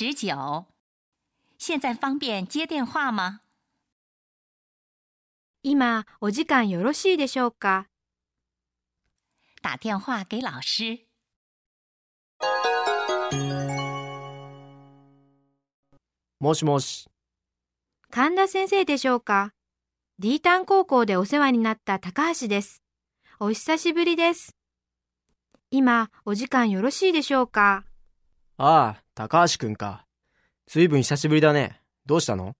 十九。现在方便接电话吗？今、お時間よろしいでしょうか打电话给老师。もしもし。神田先生でしょうか ?D タン高校でお世話になった高橋です。お久しぶりです。今、お時間よろしいでしょうかああ、高橋くんか。ずいぶん久しぶりだね。どうしたの？